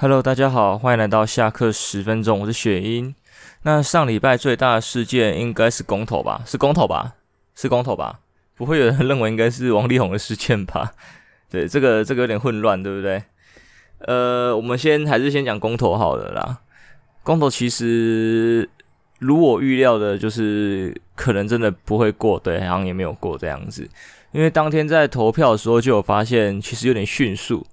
Hello，大家好，欢迎来到下课十分钟，我是雪英。那上礼拜最大的事件应该是公投吧？是公投吧？是公投吧？不会有人认为应该是王力宏的事件吧？对，这个这个有点混乱，对不对？呃，我们先还是先讲公投好了啦。公投其实如我预料的，就是可能真的不会过，对，好像也没有过这样子。因为当天在投票的时候就有发现，其实有点迅速。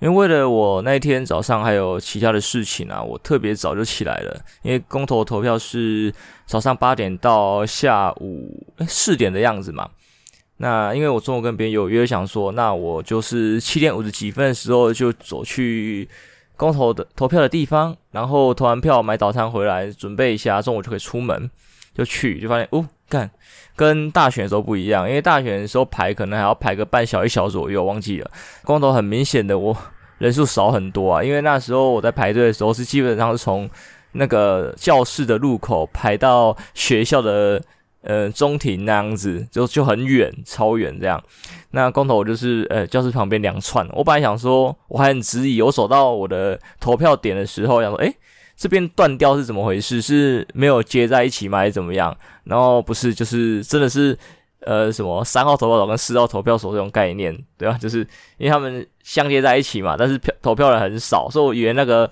因为为了我那一天早上还有其他的事情啊，我特别早就起来了。因为公投投票是早上八点到下午四点的样子嘛。那因为我中午跟别人有约，想说，那我就是七点五十几分的时候就走去公投的投票的地方，然后投完票买早餐回来准备一下，中午就可以出门，就去就发现哦，干。跟大选的时候不一样，因为大选的时候排可能还要排个半小一小左右，忘记了。光头很明显的我人数少很多啊，因为那时候我在排队的时候是基本上是从那个教室的入口排到学校的呃中庭那样子，就就很远，超远这样。那光头我就是呃教室旁边两串，我本来想说我还很质疑，我走到我的投票点的时候想说，诶。这边断掉是怎么回事？是没有接在一起吗？还是怎么样？然后不是，就是真的是，呃，什么三号投票所跟四号投票所这种概念，对吧？就是因为他们相接在一起嘛，但是票投票人很少，所以我以为那个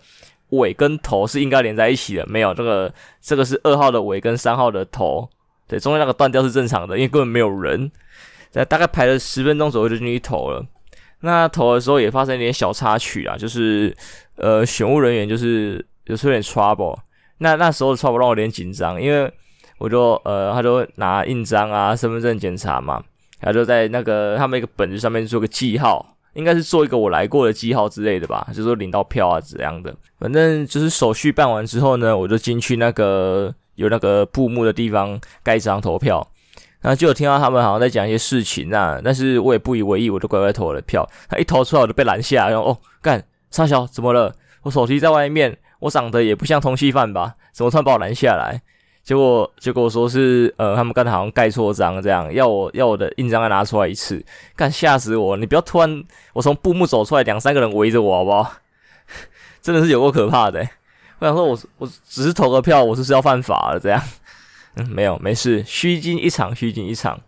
尾跟头是应该连在一起的，没有这个，这个是二号的尾跟三号的头，对，中间那个断掉是正常的，因为根本没有人，在大概排了十分钟左右就进去投了。那投的时候也发生一点小插曲啊，就是呃，选务人员就是。有时候有点 trouble，那那时候的 trouble 让我有点紧张，因为我就呃，他就拿印章啊、身份证检查嘛，他就在那个他们一个本子上面做个记号，应该是做一个我来过的记号之类的吧，就是说领到票啊怎样的。反正就是手续办完之后呢，我就进去那个有那个布幕的地方盖章投票，然后就有听到他们好像在讲一些事情啊，但是我也不以为意，我就乖乖投了票。他一投出来我就被拦下，然后哦干，沙小怎么了？我手机在外面。我长得也不像通缉犯吧？怎么突然把我拦下来？结果结果说是呃，他们刚才好像盖错章，这样要我要我的印章再拿出来一次，干吓死我！你不要突然我从布幕走出来，两三个人围着我，好不好？真的是有够可怕的欸。我想说我，我只是投个票，我是是要犯法了？这样？嗯，没有，没事，虚惊一场，虚惊一场。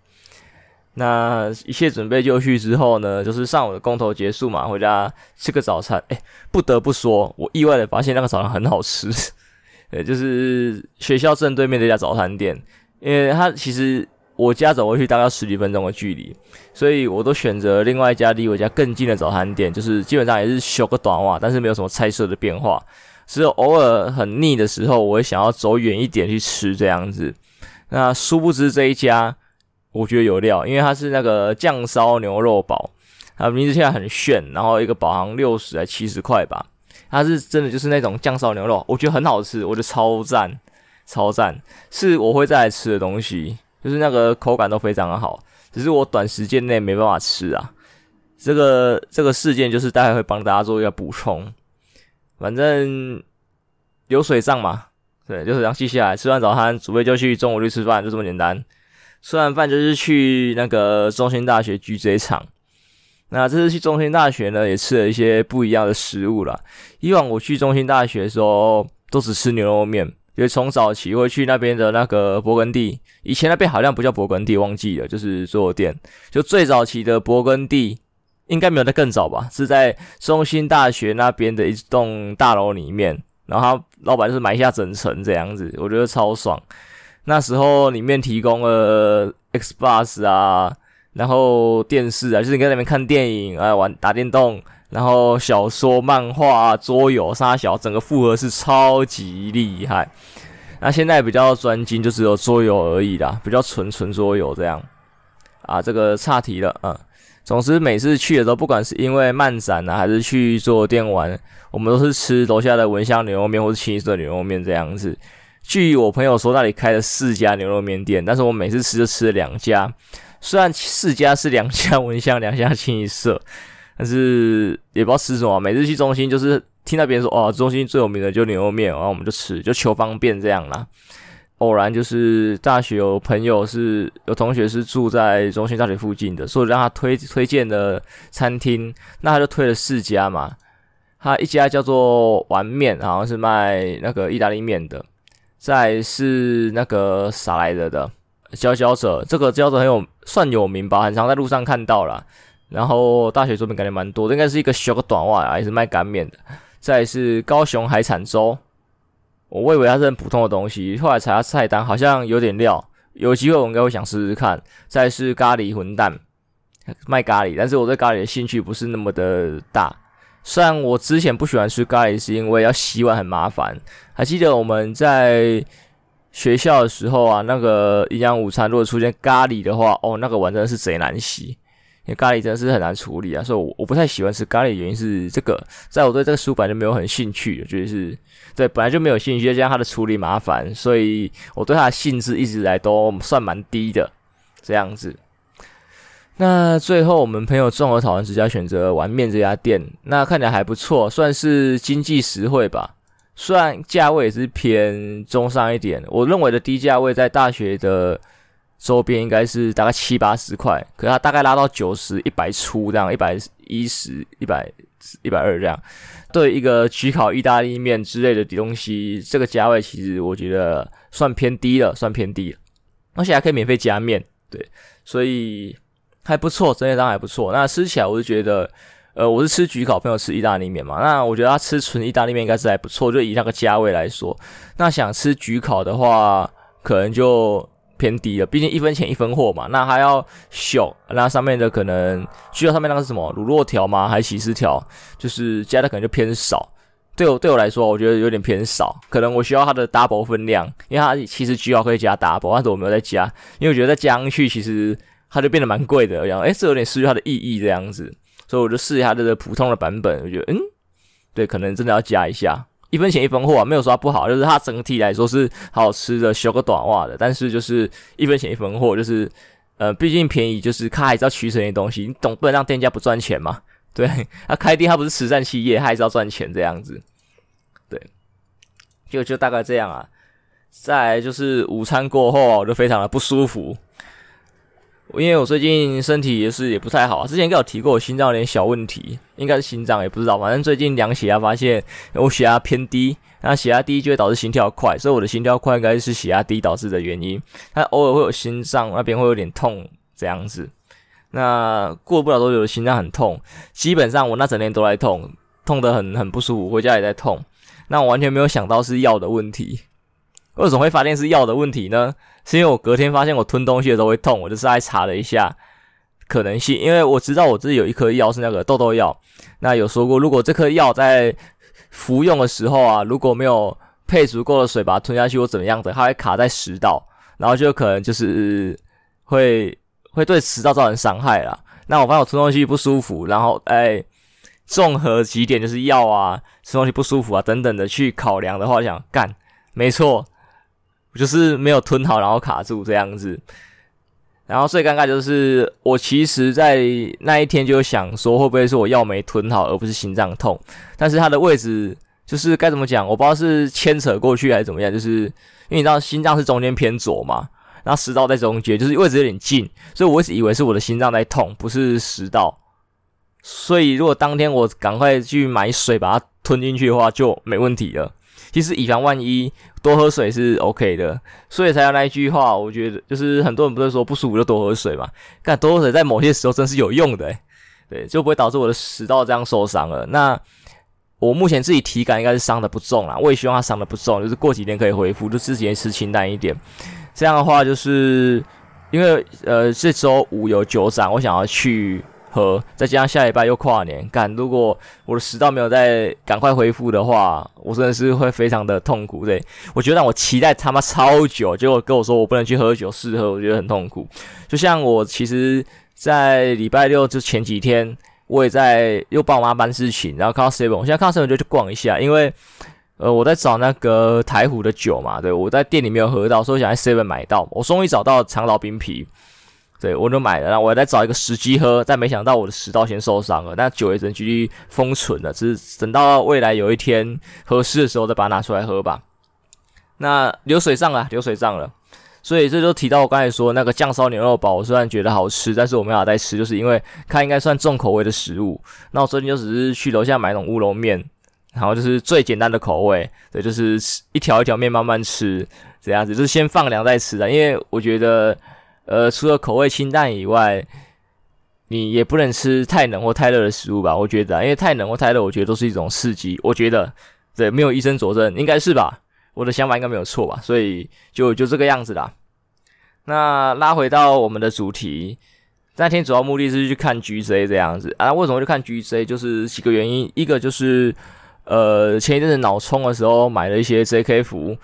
那一切准备就绪之后呢，就是上午的工头结束嘛，回家吃个早餐。诶，不得不说，我意外的发现那个早餐很好吃。呃，就是学校正对面这家早餐店，因为它其实我家走过去大概十几分钟的距离，所以我都选择另外一家离我家更近的早餐店，就是基本上也是修个短袜，但是没有什么菜色的变化，只有偶尔很腻的时候，我会想要走远一点去吃这样子。那殊不知这一家。我觉得有料，因为它是那个酱烧牛肉堡，它名字现在很炫，然后一个堡行六十还七十块吧。它是真的就是那种酱烧牛肉，我觉得很好吃，我觉得超赞，超赞，是我会再来吃的东西，就是那个口感都非常的好，只是我短时间内没办法吃啊。这个这个事件就是待会会帮大家做一个补充，反正流水账嘛，对，就是这样记下来。吃完早餐，准备就去中午去吃饭，就这么简单。吃完饭就是去那个中心大学 GJ 场，那这次去中心大学呢，也吃了一些不一样的食物啦。以往我去中心大学的时候，都只吃牛肉面，因为从早期会去那边的那个勃艮第，以前那边好像不叫勃艮第，忘记了，就是做店。就最早期的勃艮第，应该没有在更早吧？是在中心大学那边的一栋大楼里面，然后他老板就是买下整层这样子，我觉得超爽。那时候里面提供了 Xbox 啊，然后电视啊，就是你在那边看电影啊，玩打电动，然后小说、漫画、桌游、沙小，整个复合是超级厉害。那现在比较专精，就只有桌游而已啦，比较纯纯桌游这样。啊，这个岔题了，嗯。总之每次去的时候，不管是因为漫展啊，还是去做电玩，我们都是吃楼下的文香牛肉面或是清一色牛肉面这样子。据我朋友说，那里开了四家牛肉面店，但是我每次吃就吃了两家。虽然四家是两家闻香，两家清一色，但是也不知道吃什么。每次去中心就是听到别人说，哦，中心最有名的就牛肉面，然后我们就吃，就求方便这样啦。偶然就是大学有朋友是有同学是住在中心大学附近的，所以让他推推荐的餐厅，那他就推了四家嘛。他一家叫做丸面，好像是卖那个意大利面的。再是那个啥来着的佼佼者，这个佼佼者很有算有名吧，很常在路上看到啦。然后大学周边感觉蛮多的，应该是一个小个短袜啊，也是卖干面的。再是高雄海产粥，我以为它是很普通的东西，后来查下菜单好像有点料，有机会我应该会想试试看。再是咖喱混蛋，卖咖喱，但是我对咖喱的兴趣不是那么的大。虽然我之前不喜欢吃咖喱，是因为要洗碗很麻烦。还记得我们在学校的时候啊，那个营养午餐如果出现咖喱的话，哦，那个碗真的是贼难洗，因为咖喱真的是很难处理啊。所以我我不太喜欢吃咖喱，原因是这个，在我对这个书本就没有很兴趣，就是对本来就没有兴趣，再加上它的处理麻烦，所以我对它的兴致一直来都算蛮低的这样子。那最后，我们朋友综合讨论之下选择玩面这家店，那看起来还不错，算是经济实惠吧。虽然价位也是偏中上一点，我认为的低价位在大学的周边应该是大概七八十块，可它大概拉到九十、一百出这样，一百一十、一百一百二这样。对一个焗烤意大利面之类的东西，这个价位其实我觉得算偏低了，算偏低了，而且还可以免费加面，对，所以。还不错，整体上还不错。那吃起来，我是觉得，呃，我是吃焗烤，朋友吃意大利面嘛。那我觉得他吃纯意大利面应该是还不错，就以那个价位来说。那想吃焗烤的话，可能就偏低了，毕竟一分钱一分货嘛。那还要小，那上面的可能焗烤上面那个是什么乳酪条吗？还是起司条？就是加的可能就偏少。对我对我来说，我觉得有点偏少，可能我需要它的 double 分量，因为它其实焗烤可以加 double，但是我没有再加，因为我觉得再加上去其实。它就变得蛮贵的，然后诶，这有点失去它的意义这样子，所以我就试一下这个普通的版本，我觉得嗯，对，可能真的要加一下，一分钱一分货啊，没有说它不好，就是它整体来说是好吃的，修个短袜的，但是就是一分钱一分货，就是呃，毕竟便宜，就是它还是要取舍一些东西，你总不能让店家不赚钱嘛，对，他开店他不是慈善企业，他还是要赚钱这样子，对，就就大概这样啊，再来就是午餐过后我就非常的不舒服。因为我最近身体也是也不太好，之前应该有提过我心脏有点小问题，应该是心脏也不知道，反正最近量血压发现我血压偏低，那血压低就会导致心跳快，所以我的心跳快应该是血压低导致的原因。它偶尔会有心脏那边会有点痛这样子，那过不了多久心脏很痛，基本上我那整天都在痛，痛得很很不舒服，回家也在痛。那我完全没有想到是药的问题，为什么会发现是药的问题呢？是因为我隔天发现我吞东西的时候会痛，我就是来查了一下可能性，因为我知道我自己有一颗药是那个痘痘药，那有说过如果这颗药在服用的时候啊，如果没有配足够的水把它吞下去或怎么样的，它会卡在食道，然后就可能就是会会对食道造成伤害啦。那我发现我吞东西不舒服，然后哎，综合几点就是药啊，吃东西不舒服啊等等的去考量的话，想干没错。就是没有吞好，然后卡住这样子，然后最尴尬就是我其实，在那一天就想说，会不会是我药没吞好，而不是心脏痛？但是它的位置就是该怎么讲，我不知道是牵扯过去还是怎么样，就是因为你知道心脏是中间偏左嘛，然后食道在中间，就是位置有点近，所以我一直以为是我的心脏在痛，不是食道。所以如果当天我赶快去买水把它吞进去的话，就没问题了。其实以防万一，多喝水是 OK 的，所以才有那一句话。我觉得就是很多人不是说不舒服就多喝水嘛，但多喝水在某些时候真是有用的，对，就不会导致我的食道这样受伤了。那我目前自己体感应该是伤的不重啦，我也希望它伤的不重，就是过几天可以恢复，就自己吃清淡一点。这样的话，就是因为呃这周五有酒展，我想要去。和再加上下礼拜又跨年，干，如果我的食道没有再赶快恢复的话，我真的是会非常的痛苦。对，我觉得让我期待他妈超久，结果跟我说我不能去喝酒试喝，我觉得很痛苦。就像我其实，在礼拜六就前几天，我也在又帮我妈办事情，然后看到 seven，我现在看到 seven 就去逛一下，因为呃我在找那个台虎的酒嘛，对，我在店里没有喝到，所以想在 seven 买到，我终于找到长岛冰啤。对，我就买了，然后我再找一个时机喝，但没想到我的食道先受伤了，那酒也只能继续封存了，只是等到未来有一天合适的时候再把它拿出来喝吧。那流水账了，流水账了，所以这就提到我刚才说那个酱烧牛肉堡，我虽然觉得好吃，但是我没法再吃，就是因为它应该算重口味的食物。那我最近就只是去楼下买那种乌龙面，然后就是最简单的口味，对，就是吃一条一条面慢慢吃这样子，就是先放凉再吃的。因为我觉得，呃，除了口味清淡以外，你也不能吃太冷或太热的食物吧？我觉得，因为太冷或太热，我觉得都是一种刺激。我觉得，对，没有医生佐证，应该是吧？我的想法应该没有错吧？所以就就这个样子啦。那拉回到我们的主题。那天主要目的是去看 GJ 这样子啊？为什么去看 GJ？就是几个原因，一个就是呃前一阵子脑冲的时候买了一些 JK 服，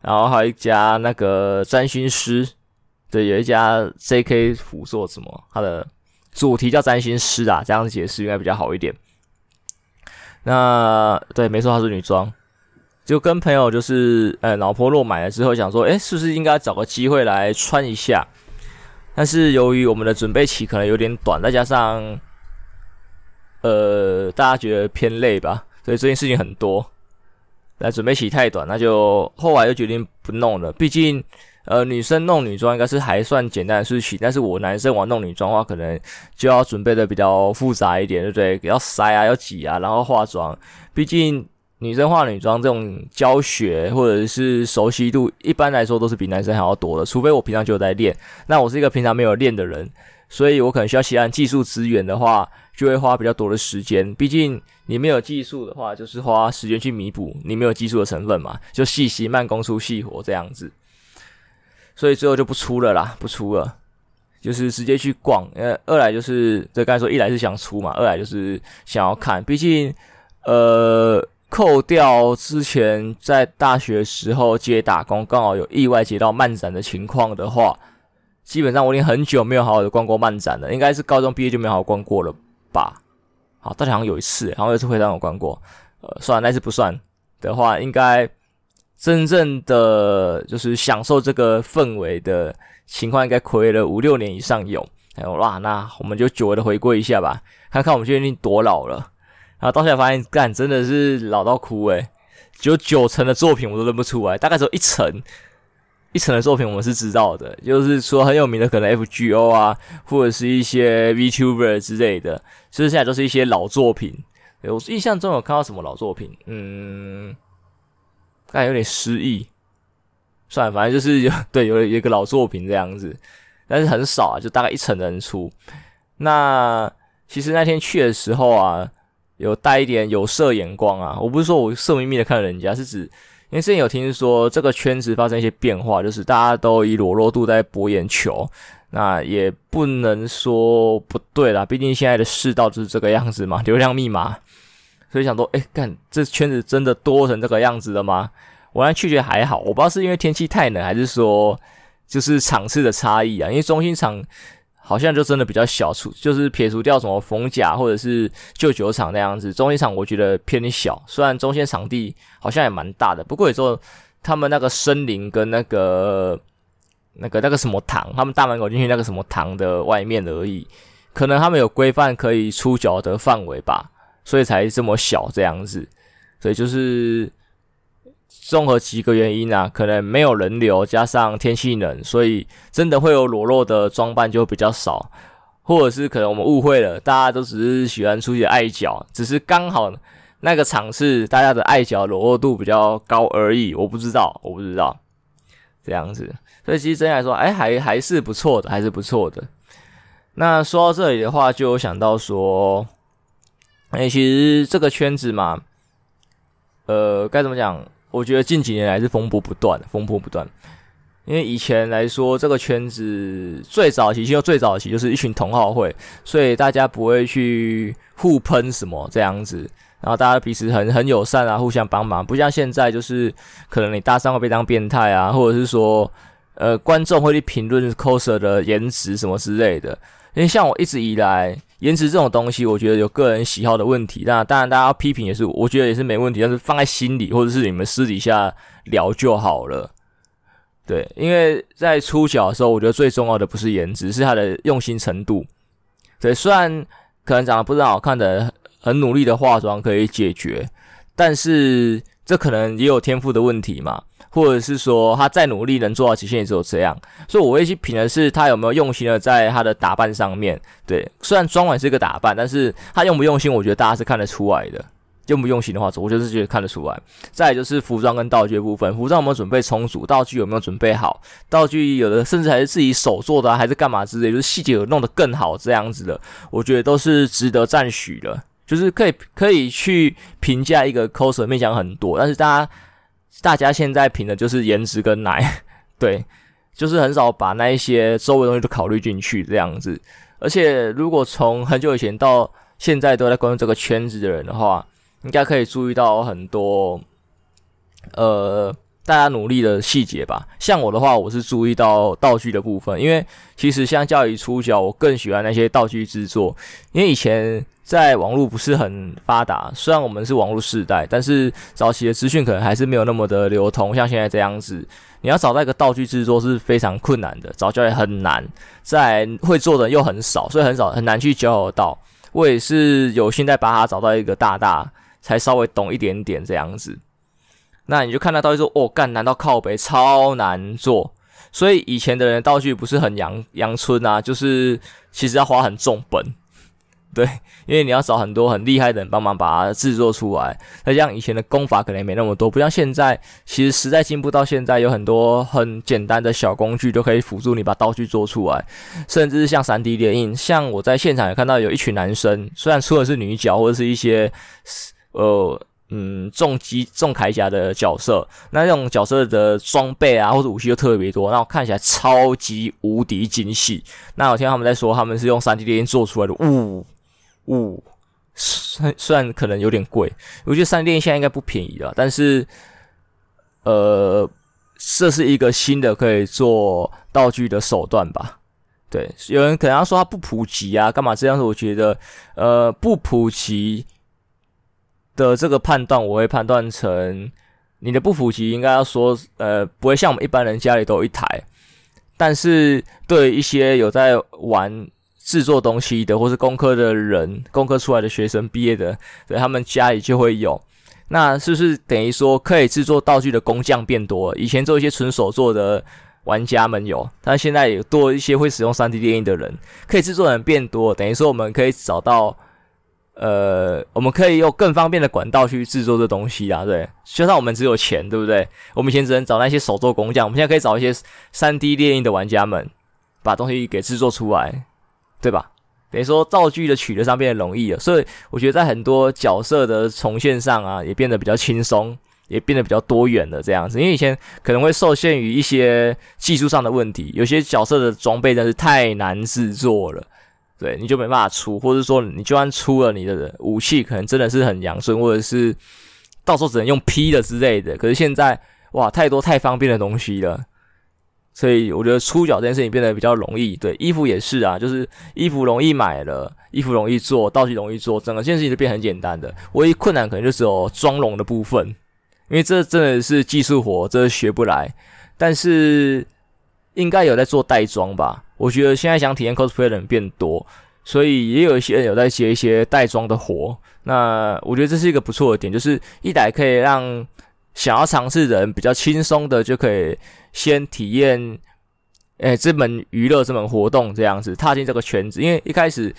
然后还有一家那个占星师，对，有一家 JK 服做什么？它的主题叫占星师啊，这样子解释应该比较好一点。那对，没错，它是女装，就跟朋友就是呃老婆落买了之后，想说，诶，是不是应该找个机会来穿一下？但是由于我们的准备期可能有点短，再加上，呃，大家觉得偏累吧，所以这件事情很多，那准备期太短，那就后来就决定不弄了。毕竟，呃，女生弄女装应该是还算简单的事情，但是我男生玩弄女装的话，可能就要准备的比较复杂一点，对不对？要塞啊，要挤啊，然后化妆，毕竟。女生化女装这种教学或者是熟悉度，一般来说都是比男生还要多的。除非我平常就有在练，那我是一个平常没有练的人，所以我可能需要其他技术资源的话，就会花比较多的时间。毕竟你没有技术的话，就是花时间去弥补你没有技术的成分嘛，就细习慢工出细活这样子。所以最后就不出了啦，不出了，就是直接去逛。呃，二来就是这刚才说，一来是想出嘛，二来就是想要看，毕竟呃。扣掉之前在大学时候接打工，刚好有意外接到漫展的情况的话，基本上我已经很久没有好好的逛过漫展了。应该是高中毕业就没好好逛过了吧？好，大概好像有一次，好像有一次会让我逛过。呃，算了，那次不算的话，应该真正的就是享受这个氛围的情况，应该亏了五六年以上有。哎呦哇，那我们就久违的回归一下吧，看看我们究竟多老了。然后到现在发现，干真的是老到哭诶，有九成的作品我都认不出来，大概只有一成，一成的作品我们是知道的，就是说很有名的可能 FGO 啊，或者是一些 VTuber 之类的，其实现在都是一些老作品。我印象中有看到什么老作品，嗯，感觉有点失忆，算了，反正就是有 对有有一个老作品这样子，但是很少啊，就大概一成人出。那其实那天去的时候啊。有带一点有色眼光啊！我不是说我色眯眯的看人家，是指因为之前有听说这个圈子发生一些变化，就是大家都以裸露度在博眼球，那也不能说不对啦，毕竟现在的世道就是这个样子嘛，流量密码。所以想说，诶，干这圈子真的多成这个样子了吗？我来去觉得还好，我不知道是因为天气太冷，还是说就是场次的差异啊，因为中心场。好像就真的比较小，除就是撇除掉什么逢甲或者是旧酒厂那样子，中心场我觉得偏小。虽然中心场地好像也蛮大的，不过有时候他们那个森林跟那个那个那个什么堂，他们大门口进去那个什么堂的外面而已，可能他们有规范可以出脚的范围吧，所以才这么小这样子。所以就是。综合几个原因啊，可能没有人流，加上天气冷，所以真的会有裸露的装扮就比较少，或者是可能我们误会了，大家都只是喜欢出去爱脚，只是刚好那个场次大家的爱脚裸露度比较高而已，我不知道，我不知道这样子，所以其实真来说，哎，还还是不错的，还是不错的。那说到这里的话，就有想到说，哎，其实这个圈子嘛，呃，该怎么讲？我觉得近几年来是风波不断，风波不断。因为以前来说，这个圈子最早期，就最早期就是一群同好会，所以大家不会去互喷什么这样子，然后大家彼此很很友善啊，互相帮忙，不像现在就是可能你搭讪会被当变态啊，或者是说呃观众会去评论 coser 的颜值什么之类的。因为像我一直以来，颜值这种东西，我觉得有个人喜好的问题。那当然，大家批评也是，我觉得也是没问题。但是放在心里，或者是你们私底下聊就好了。对，因为在出脚的时候，我觉得最重要的不是颜值，是他的用心程度。对，虽然可能长得不是很好看的，很努力的化妆可以解决，但是这可能也有天赋的问题嘛。或者是说他再努力能做到极限也只有这样，所以我会去评的是他有没有用心的在他的打扮上面。对，虽然妆也是一个打扮，但是他用不用心，我觉得大家是看得出来的。用不用心的话，我就是觉得看得出来。再就是服装跟道具的部分，服装有没有准备充足，道具有没有准备好，道具有的甚至还是自己手做的，还是干嘛之类，就是细节有弄得更好这样子的，我觉得都是值得赞许的。就是可以可以去评价一个 coser 面向很多，但是大家大家现在评的就是颜值跟奶，对，就是很少把那一些周围东西都考虑进去这样子。而且如果从很久以前到现在都在关注这个圈子的人的话，应该可以注意到很多，呃，大家努力的细节吧。像我的话，我是注意到道具的部分，因为其实相较于触角，我更喜欢那些道具制作。因为以前在网络不是很发达，虽然我们是网络世代，但是早期的资讯可能还是没有那么的流通，像现在这样子。你要找到一个道具制作是非常困难的，找教也很难，在会做的又很少，所以很少很难去交流到。我也是有幸在把它找到一个大大。才稍微懂一点点这样子，那你就看到道具说，哦，干，难道靠北超难做？所以以前的人道具不是很阳阳春啊，就是其实要花很重本，对，因为你要找很多很厉害的人帮忙把它制作出来。那像以前的功法可能也没那么多，不像现在，其实时代进步到现在，有很多很简单的小工具都可以辅助你把道具做出来，甚至是像 3D 列印。像我在现场也看到有一群男生，虽然出的是女角或者是一些。呃，嗯，重机重铠甲的角色，那这种角色的装备啊，或者武器就特别多，那我看起来超级无敌精细。那我听他们在说，他们是用 3D 列印做出来的，呜呜，虽虽然可能有点贵，我觉得 3D 列印现在应该不便宜了，但是，呃，这是一个新的可以做道具的手段吧？对，有人可能要说它不普及啊，干嘛这样子？我觉得，呃，不普及。的这个判断，我会判断成你的不普及，应该要说，呃，不会像我们一般人家里都有一台，但是对一些有在玩制作东西的，或是工科的人，工科出来的学生毕业的，对他们家里就会有。那是不是等于说可以制作道具的工匠变多了？以前做一些纯手做的玩家们有，但现在也多一些会使用 3D 列印的人，可以制作的人变多，等于说我们可以找到。呃，我们可以用更方便的管道去制作这东西啊，对，就算我们只有钱，对不对？我们以前只能找那些手作工匠，我们现在可以找一些 3D 列印的玩家们，把东西给制作出来，对吧？等于说道具的取得上变得容易了，所以我觉得在很多角色的重现上啊，也变得比较轻松，也变得比较多元了这样子。因为以前可能会受限于一些技术上的问题，有些角色的装备真是太难制作了。对，你就没办法出，或者说你就算出了，你的武器可能真的是很阳春，或者是到时候只能用劈的之类的。可是现在哇，太多太方便的东西了，所以我觉得出脚这件事情变得比较容易。对，衣服也是啊，就是衣服容易买了，衣服容易做，道具容易做，整个件事情就变很简单的。唯一困难可能就只有妆容的部分，因为这真的是技术活，这学不来。但是应该有在做带妆吧。我觉得现在想体验 cosplay 的人变多，所以也有一些人有在接一些带妆的活。那我觉得这是一个不错的点，就是一来可以让想要尝试的人比较轻松的就可以先体验，诶这门娱乐这门活动这样子踏进这个圈子。因为一开始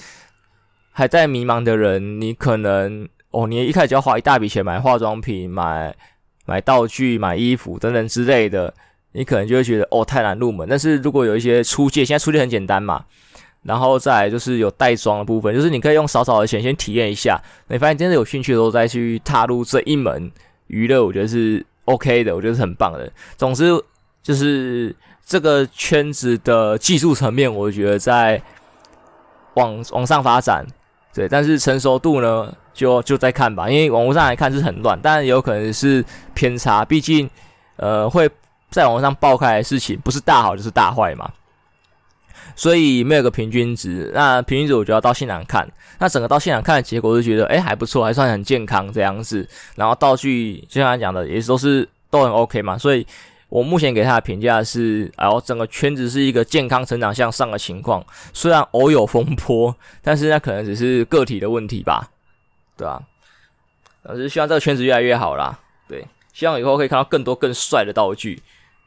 还在迷茫的人，你可能哦，你一开始就要花一大笔钱买化妆品、买买道具、买衣服等等之类的。你可能就会觉得哦，太难入门，但是如果有一些初阶，现在初阶很简单嘛，然后再来就是有带装的部分，就是你可以用少少的钱先体验一下，你发现真的有兴趣的时候再去踏入这一门娱乐，我觉得是 OK 的，我觉得是很棒的。总之就是这个圈子的技术层面，我觉得在往往上发展，对，但是成熟度呢，就就再看吧，因为网络上来看是很乱，但也有可能是偏差，毕竟呃会。在网上爆开的事情，不是大好就是大坏嘛，所以没有个平均值。那平均值我觉得要到现场看，那整个到现场看的结果就觉得，哎，还不错，还算很健康这样子。然后道具就像他讲的，也都是都很 OK 嘛。所以我目前给他的评价是，然后整个圈子是一个健康成长向上的情况，虽然偶有风波，但是那可能只是个体的问题吧，对吧？我是希望这个圈子越来越好啦，对，希望以后可以看到更多更帅的道具。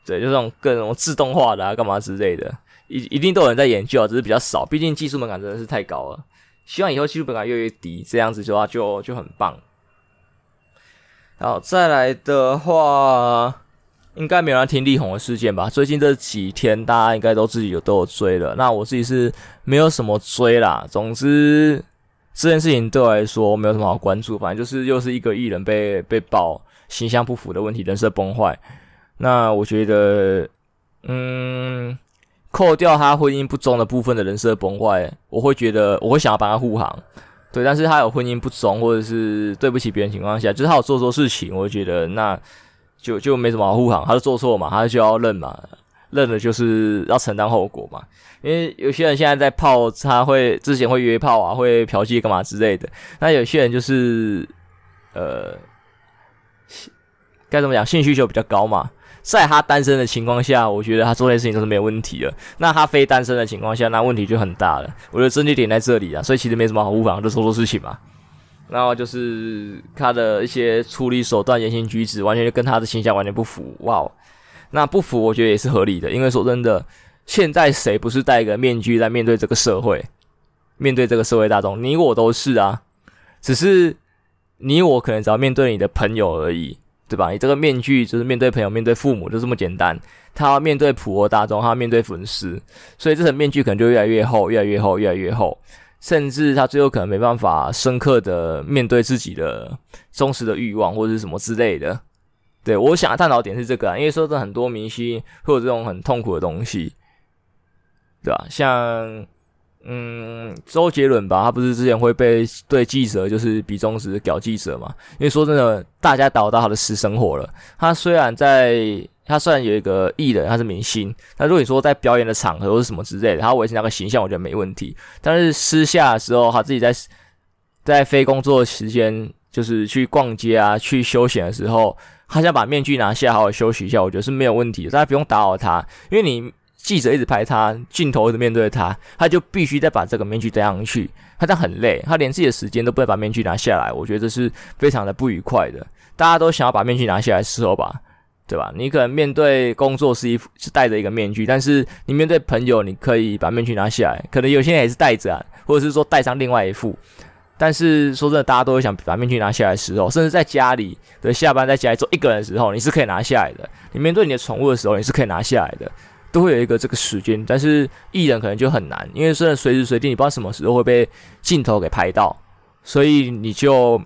对，就这种各种自动化的啊，干嘛之类的，一一定都有人在研究啊，只是比较少。毕竟技术门槛真的是太高了。希望以后技术门槛越来越低，这样子的话就就很棒。好，再来的话，应该没有人听力宏的事件吧？最近这几天，大家应该都自己有都有追了。那我自己是没有什么追啦。总之，这件事情对我来说没有什么好关注，反正就是又是一个艺人被被爆形象不符的问题，人设崩坏。那我觉得，嗯。扣掉他婚姻不忠的部分的人设崩坏，我会觉得我会想要帮他护航，对。但是他有婚姻不忠或者是对不起别人情况下，就是他有做错事情，我觉得那就就没什么好护航，他就做错嘛，他就要认嘛，认了就是要承担后果嘛。因为有些人现在在泡，他会之前会约炮啊，会嫖妓干嘛之类的。那有些人就是呃，该怎么讲，性需求比较高嘛。在他单身的情况下，我觉得他做这些事情都是没有问题的。那他非单身的情况下，那问题就很大了。我觉得症结点在这里啊，所以其实没什么好护航，就做错事情嘛。然后就是他的一些处理手段、言行举止，完全就跟他的形象完全不符。哇，那不符，我觉得也是合理的。因为说真的，现在谁不是戴一个面具在面对这个社会，面对这个社会大众？你我都是啊，只是你我可能只要面对你的朋友而已。对吧？你这个面具就是面对朋友、面对父母，就这么简单。他要面对普罗大众，他要面对粉丝，所以这层面具可能就越来越厚、越来越厚、越来越厚，甚至他最后可能没办法深刻的面对自己的忠实的欲望或者是什么之类的。对，我想探讨点是这个啊，因为说这很多明星会有这种很痛苦的东西，对吧？像。嗯，周杰伦吧，他不是之前会被对记者就是比中指屌记者嘛？因为说真的，大家打扰到他的私生活了。他虽然在，他虽然有一个艺人，他是明星，那如果你说在表演的场合或是什么之类的，他维持那个形象，我觉得没问题。但是私下的时候，他自己在在非工作时间，就是去逛街啊，去休闲的时候，他想把面具拿下，好好休息一下，我觉得是没有问题的。大家不用打扰他，因为你。记者一直拍他，镜头一直面对他，他就必须再把这个面具戴上去。他这样很累，他连自己的时间都不会把面具拿下来。我觉得这是非常的不愉快的。大家都想要把面具拿下来的时候吧，对吧？你可能面对工作是一副是戴着一个面具，但是你面对朋友，你可以把面具拿下来。可能有些人也是戴着啊，或者是说戴上另外一副。但是说真的，大家都会想把面具拿下来的时候，甚至在家里的下班在家里做一个人的时候，你是可以拿下来的。你面对你的宠物的时候，你是可以拿下来的。都会有一个这个时间，但是艺人可能就很难，因为虽然随时随地你不知道什么时候会被镜头给拍到，所以你就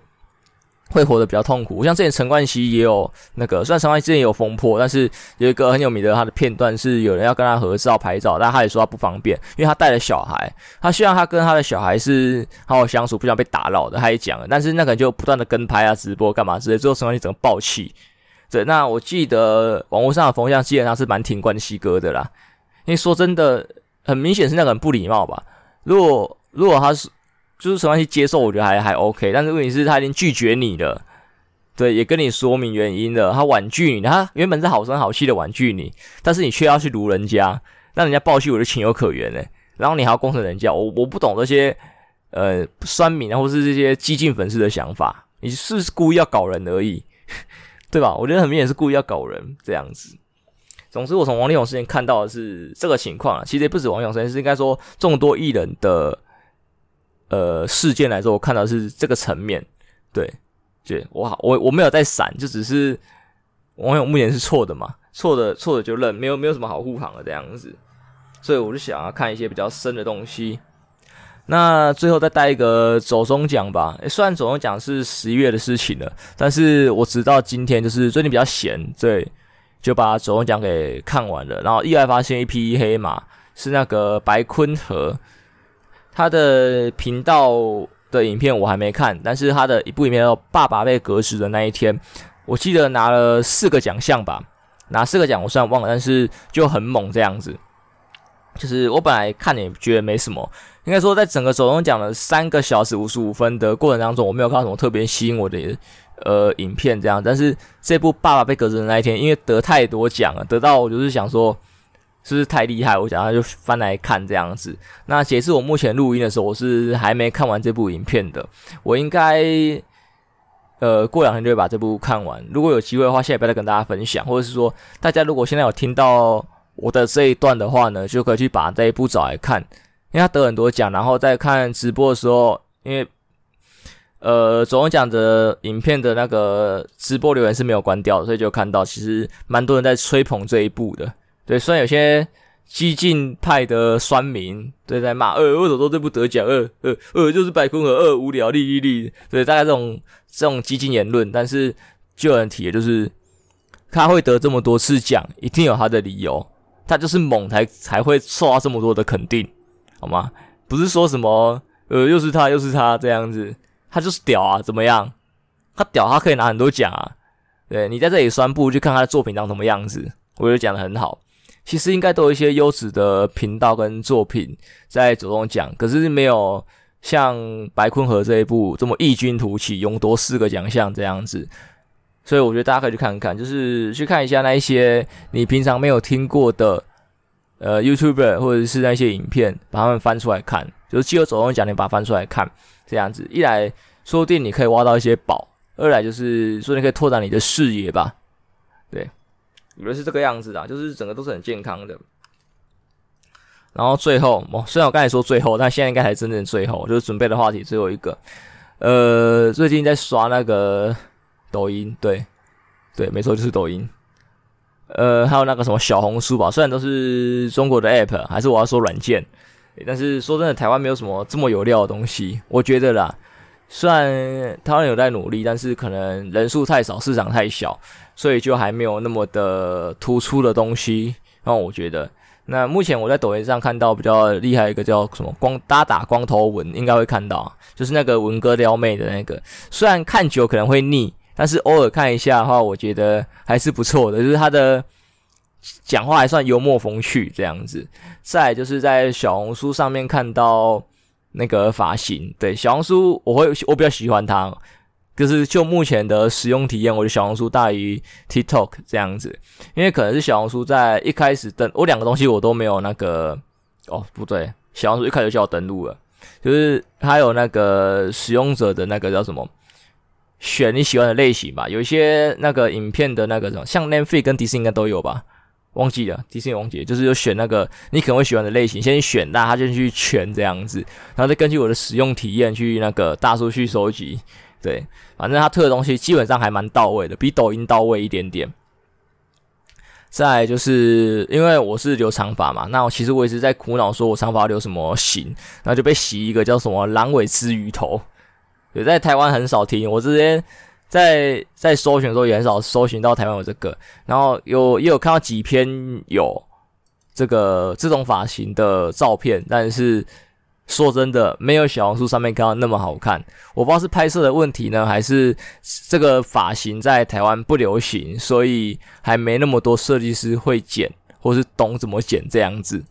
会活得比较痛苦。像之前陈冠希也有那个，虽然陈冠希之前也有风波，但是有一个很有名的他的片段是有人要跟他合照拍照，但他也说他不方便，因为他带了小孩，他希望他跟他的小孩是好好相处，不想被打扰的，他也讲了，但是那个人就不断的跟拍啊、直播干嘛之类，最后陈冠希整个爆气。对，那我记得网络上的风向基本上是蛮挺冠希哥的啦，因为说真的，很明显是那个人不礼貌吧。如果如果他是就是陈冠希接受，我觉得还还 OK，但是问题是他已经拒绝你了，对，也跟你说明原因了，他婉拒你，他原本是好声好气的婉拒你，但是你却要去卢人家，让人家爆气，我就情有可原嘞。然后你还要攻城人家，我我不懂这些呃酸民啊，或是这些激进粉丝的想法，你是故意要搞人而已？对吧？我觉得很明显是故意要搞人这样子。总之，我从王力宏事件看到的是这个情况啊。其实也不止王力宏事件，是应该说众多艺人的呃事件来说，我看到是这个层面。对，对，我好，我我没有在闪，就只是王力宏目前是错的嘛，错的错的就认，没有没有什么好护航的这样子。所以我就想要看一些比较深的东西。那最后再带一个走钟奖吧。诶，虽然走钟奖是十一月的事情了，但是我直到今天就是最近比较闲，对，就把走钟奖给看完了。然后意外发现一匹黑马是那个白坤和，他的频道的影片我还没看，但是他的一部影片叫《爸爸被革职的那一天》，我记得拿了四个奖项吧，拿四个奖我虽然忘了，但是就很猛这样子。就是我本来看也觉得没什么。应该说，在整个走钟奖的三个小时五十五分的过程当中，我没有看到什么特别吸引我的呃影片这样。但是这部《爸爸被革职的那一天》，因为得太多奖了，得到我就是想说，是不是太厉害？我想他就翻来看这样子。那截至我目前录音的时候，我是还没看完这部影片的。我应该呃过两天就会把这部看完。如果有机会的话，下礼拜再跟大家分享，或者是说大家如果现在有听到我的这一段的话呢，就可以去把这一部找来看。因为他得很多奖，然后再看直播的时候，因为呃，总讲的影片的那个直播留言是没有关掉，所以就看到其实蛮多人在吹捧这一部的。对，虽然有些激进派的酸民对在骂，呃，为什么都这部得奖？呃呃呃，就是白坤和呃无聊，利益利。对，大概这种这种激进言论，但是就有人提就是他会得这么多次奖，一定有他的理由。他就是猛才才会受到这么多的肯定，好吗？不是说什么呃又是他又是他这样子，他就是屌啊，怎么样？他屌，他可以拿很多奖啊。对，你在这里酸，不如去看他的作品长什么样子。我觉得讲得很好。其实应该都有一些优质的频道跟作品在主动讲，可是没有像白坤和这一部这么异军突起，勇夺四个奖项这样子。所以我觉得大家可以去看看，就是去看一下那一些你平常没有听过的呃 YouTuber 或者是那些影片，把他们翻出来看，就是既有走动讲，你把它翻出来看，这样子一来说不定你可以挖到一些宝，二来就是说你可以拓展你的视野吧。对，我觉得是这个样子的，就是整个都是很健康的。然后最后，哦，虽然我刚才说最后，但现在应该才真正最后，就是准备的话题最后一个。呃，最近在刷那个。抖音对，对，没错，就是抖音。呃，还有那个什么小红书吧，虽然都是中国的 app，还是我要说软件。但是说真的，台湾没有什么这么有料的东西，我觉得啦。虽然台湾有在努力，但是可能人数太少，市场太小，所以就还没有那么的突出的东西。然后我觉得，那目前我在抖音上看到比较厉害一个叫什么光搭打光头文，应该会看到，就是那个文哥撩妹的那个。虽然看久可能会腻。但是偶尔看一下的话，我觉得还是不错的，就是他的讲话还算幽默风趣这样子。再就是在小红书上面看到那个发型，对，小红书我会我比较喜欢它，就是就目前的使用体验，我觉得小红书大于 TikTok 这样子，因为可能是小红书在一开始登，我两个东西我都没有那个，哦不对，小红书一开始就叫我登录了，就是它有那个使用者的那个叫什么？选你喜欢的类型吧，有一些那个影片的那个什么，像 Netflix 跟迪士尼应该都有吧，忘记了，迪士尼忘记了，就是有选那个你可能会喜欢的类型，先选，那他就去圈这样子，然后再根据我的使用体验去那个大数据收集，对，反正他推的东西基本上还蛮到位的，比抖音到位一点点。再就是因为我是留长发嘛，那我其实我一直在苦恼说我长发留什么型，然后就被洗一个叫什么狼尾之鱼头。对，在台湾很少听，我之前在在搜寻的时候也很少搜寻到台湾有这个，然后有也有看到几篇有这个这种发型的照片，但是说真的，没有小红书上面看到那么好看。我不知道是拍摄的问题呢，还是这个发型在台湾不流行，所以还没那么多设计师会剪，或是懂怎么剪这样子。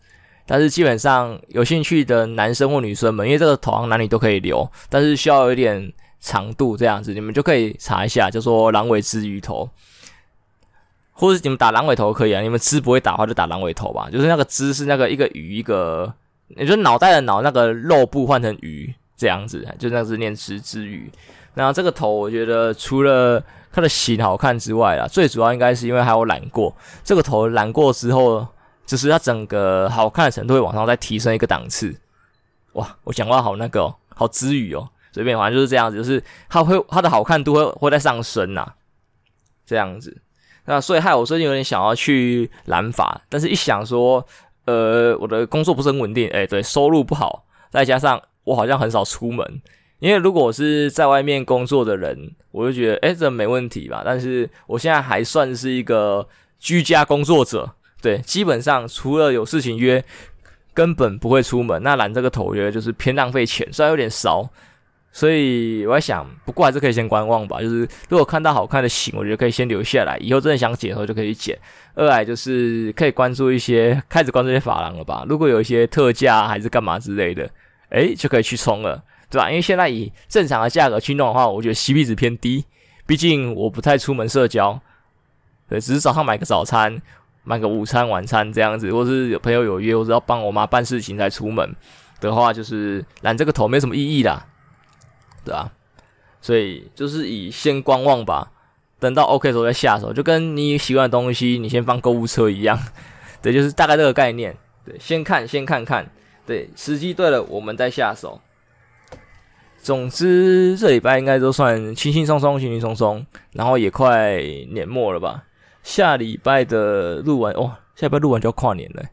但是基本上有兴趣的男生或女生们，因为这个头好像男女都可以留，但是需要有一点长度这样子，你们就可以查一下，就说狼尾之鱼头，或者你们打狼尾头可以啊，你们吃不会打的话就打狼尾头吧，就是那个之是那个一个鱼一个，也就脑袋的脑那个肉部换成鱼这样子，就那是念之之鱼。然后这个头我觉得除了它的型好看之外啊，最主要应该是因为还有染过，这个头染过之后。就是它整个好看的程度会往上再提升一个档次，哇！我讲话好那个哦，好支语哦，随便反正就是这样子，就是它会它的好看度会会在上升呐，这样子。那所以害我最近有点想要去染发，但是一想说，呃，我的工作不是很稳定，诶，对，收入不好，再加上我好像很少出门，因为如果我是在外面工作的人，我就觉得，诶，这没问题吧。但是我现在还算是一个居家工作者。对，基本上除了有事情约，根本不会出门。那染这个头约就是偏浪费钱，虽然有点少，所以我在想，不过还是可以先观望吧。就是如果看到好看的型，我觉得可以先留下来，以后真的想剪的时候就可以剪。二来就是可以关注一些，开始关注一些发廊了吧。如果有一些特价还是干嘛之类的，诶，就可以去冲了，对吧？因为现在以正常的价格去弄的话，我觉得 CP 值偏低。毕竟我不太出门社交，对，只是早上买个早餐。买个午餐、晚餐这样子，或是有朋友有约，或者要帮我妈办事情才出门的话，就是染这个头没什么意义啦，对啊，所以就是以先观望吧，等到 OK 的时候再下手，就跟你喜欢的东西，你先放购物车一样，对，就是大概这个概念，对，先看先看看，对，时机对了，我们再下手。总之这礼拜应该都算轻轻松松，轻轻松松，然后也快年末了吧？下礼拜的录完，哦，下礼拜录完就要跨年了，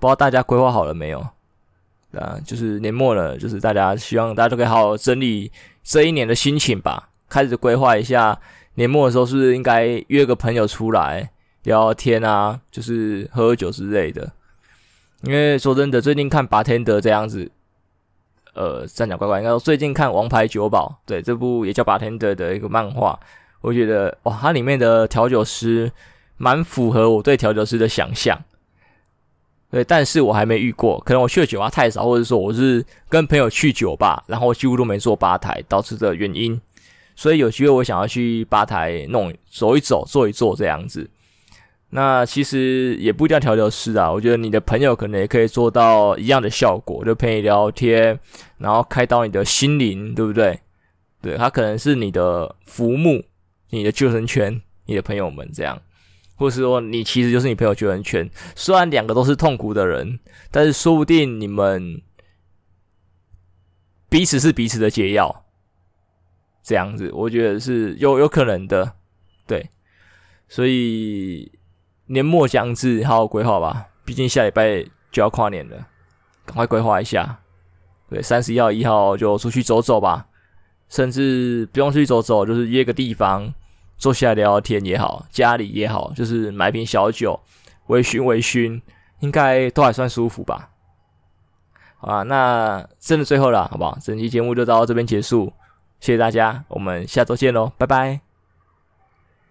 不知道大家规划好了没有？啊，就是年末了，就是大家希望大家都可以好好整理这一年的心情吧，开始规划一下年末的时候是不是应该约个朋友出来聊聊天啊，就是喝喝酒之类的。因为说真的，最近看《Bartender》这样子，呃，三角怪怪，应该说最近看《王牌酒保》，对，这部也叫《Bartender》的一个漫画，我觉得哇，它里面的调酒师蛮符合我对调酒师的想象。对，但是我还没遇过，可能我去的酒吧太少，或者说我是跟朋友去酒吧，然后几乎都没坐吧台导致的原因。所以有机会我想要去吧台弄走一走、坐一坐这样子。那其实也不一定要调酒师啊，我觉得你的朋友可能也可以做到一样的效果，就陪你聊天，然后开导你的心灵，对不对？对，他可能是你的浮木、你的救生圈、你的朋友们这样。或是说，你其实就是你朋友救生圈。虽然两个都是痛苦的人，但是说不定你们彼此是彼此的解药。这样子，我觉得是有有可能的。对，所以年末将至，好好规划吧。毕竟下礼拜就要跨年了，赶快规划一下。对，三十一号、一号就出去走走吧。甚至不用出去走走，就是约个地方。坐下来聊聊天也好，家里也好，就是买瓶小酒，微醺微醺，应该都还算舒服吧。好啊，那真的最后了，好不好？整期节目就到这边结束，谢谢大家，我们下周见喽，拜拜。